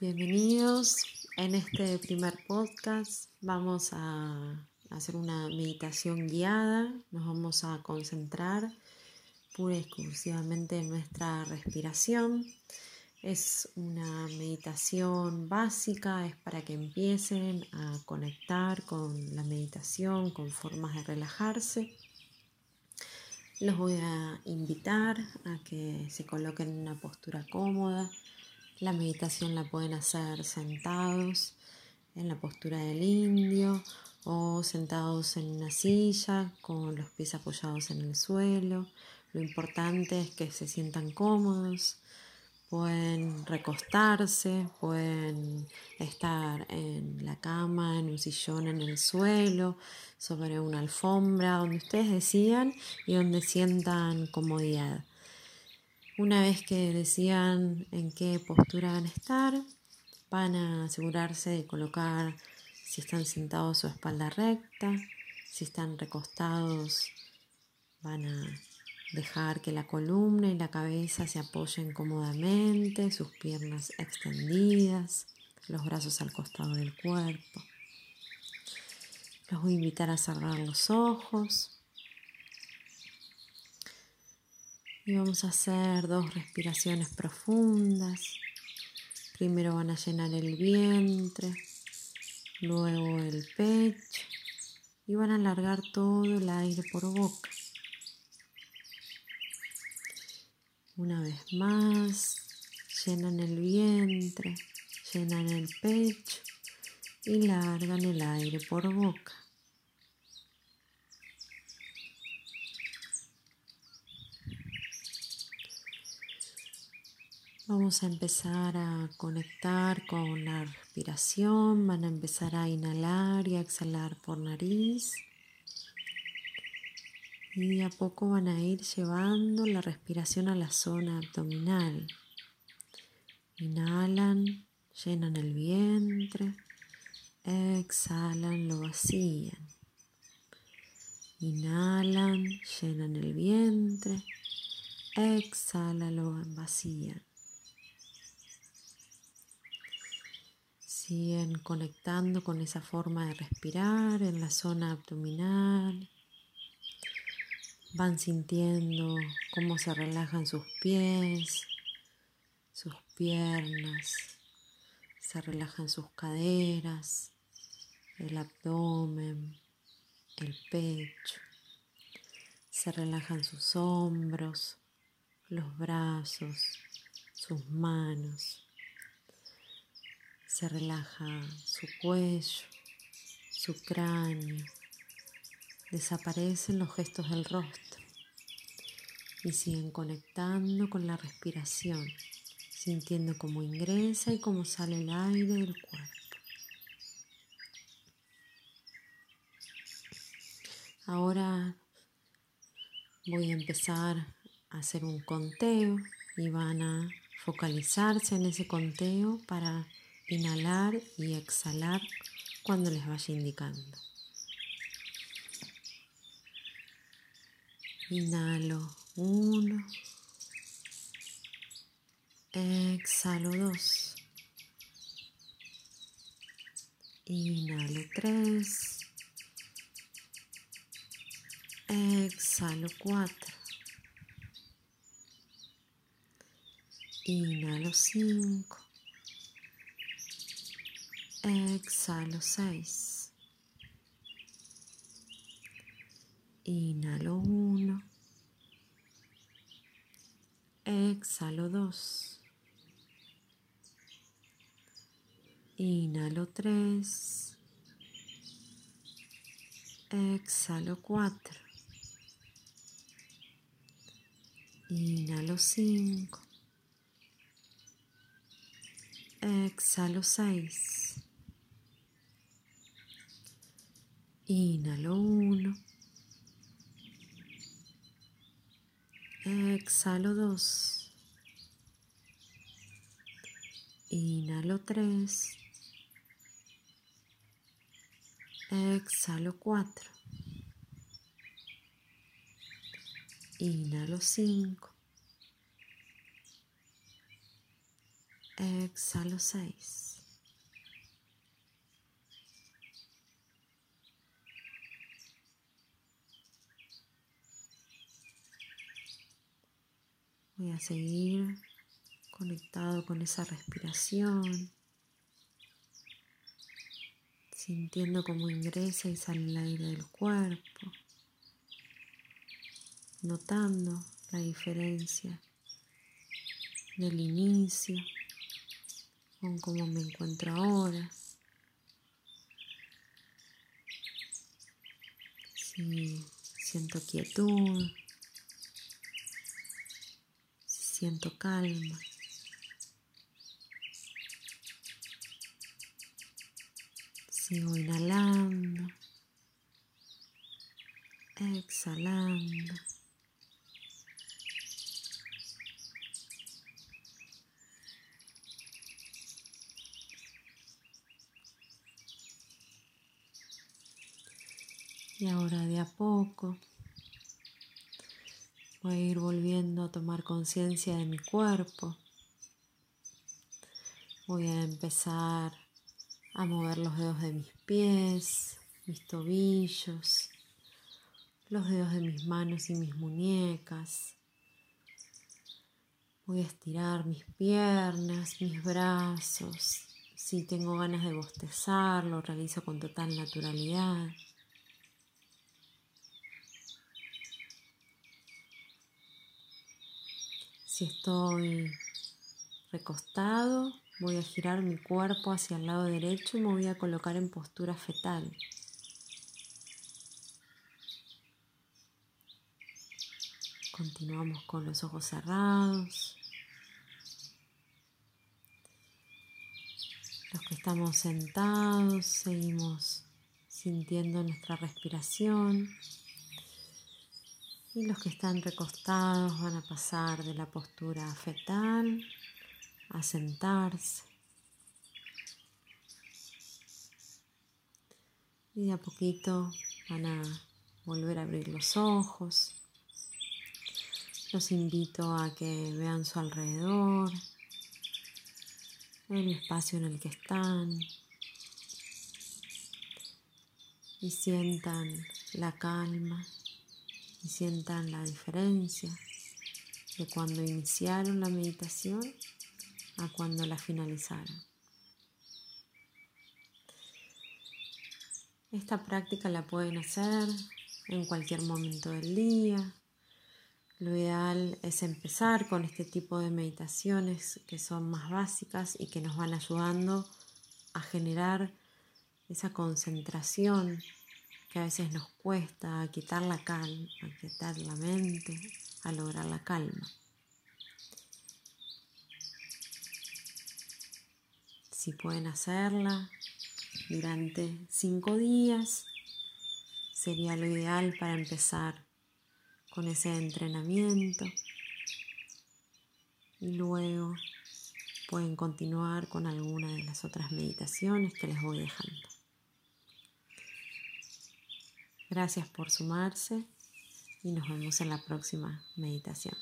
Bienvenidos. En este primer podcast vamos a hacer una meditación guiada. Nos vamos a concentrar pura y exclusivamente en nuestra respiración. Es una meditación básica, es para que empiecen a conectar con la meditación, con formas de relajarse. Los voy a invitar a que se coloquen en una postura cómoda la meditación la pueden hacer sentados en la postura del indio o sentados en una silla con los pies apoyados en el suelo. Lo importante es que se sientan cómodos. Pueden recostarse, pueden estar en la cama, en un sillón, en el suelo, sobre una alfombra, donde ustedes decidan y donde sientan comodidad. Una vez que decidan en qué postura van a estar, van a asegurarse de colocar si están sentados su espalda recta, si están recostados, van a dejar que la columna y la cabeza se apoyen cómodamente, sus piernas extendidas, los brazos al costado del cuerpo. Los voy a invitar a cerrar los ojos. Y vamos a hacer dos respiraciones profundas. Primero van a llenar el vientre, luego el pecho y van a alargar todo el aire por boca. Una vez más, llenan el vientre, llenan el pecho y largan el aire por boca. Vamos a empezar a conectar con la respiración, van a empezar a inhalar y a exhalar por nariz. Y a poco van a ir llevando la respiración a la zona abdominal. Inhalan, llenan el vientre, exhalan, lo vacían. Inhalan, llenan el vientre, exhalan, lo vacían. Siguen conectando con esa forma de respirar en la zona abdominal. Van sintiendo cómo se relajan sus pies, sus piernas, se relajan sus caderas, el abdomen, el pecho. Se relajan sus hombros, los brazos, sus manos se relaja su cuello, su cráneo, desaparecen los gestos del rostro y siguen conectando con la respiración, sintiendo cómo ingresa y cómo sale el aire del cuerpo. Ahora voy a empezar a hacer un conteo y van a focalizarse en ese conteo para inhalar y exhalar cuando les vaya indicando. Inhalo uno, exhalo dos, inhalo tres, exhalo cuatro, inhalo cinco, Exhalo 6. Inhalo 1. Exhalo 2. Inhalo 3. Exhalo 4. Inhalo 5. Exhalo 6. Inhalo uno. Exhalo dos. Inhalo tres. Exhalo cuatro. Inhalo cinco. Exhalo seis. Voy a seguir conectado con esa respiración, sintiendo cómo ingresa y sale el aire del cuerpo, notando la diferencia del inicio con cómo me encuentro ahora. Si siento quietud, si siento calma. Sigo inhalando, exhalando. Y ahora de a poco voy a ir volviendo a tomar conciencia de mi cuerpo. Voy a empezar a mover los dedos de mis pies, mis tobillos, los dedos de mis manos y mis muñecas. Voy a estirar mis piernas, mis brazos. Si tengo ganas de bostezar, lo realizo con total naturalidad. Si estoy recostado, voy a girar mi cuerpo hacia el lado derecho y me voy a colocar en postura fetal. Continuamos con los ojos cerrados. Los que estamos sentados seguimos sintiendo nuestra respiración. Y los que están recostados van a pasar de la postura fetal a sentarse. Y de a poquito van a volver a abrir los ojos. Los invito a que vean su alrededor, el espacio en el que están y sientan la calma y sientan la diferencia de cuando iniciaron la meditación a cuando la finalizaron. Esta práctica la pueden hacer en cualquier momento del día. Lo ideal es empezar con este tipo de meditaciones que son más básicas y que nos van ayudando a generar esa concentración que a veces nos cuesta, quitar la calma, quitar la mente, a lograr la calma. Si pueden hacerla durante cinco días, sería lo ideal para empezar con ese entrenamiento y luego pueden continuar con alguna de las otras meditaciones que les voy dejando. Gracias por sumarse y nos vemos en la próxima meditación.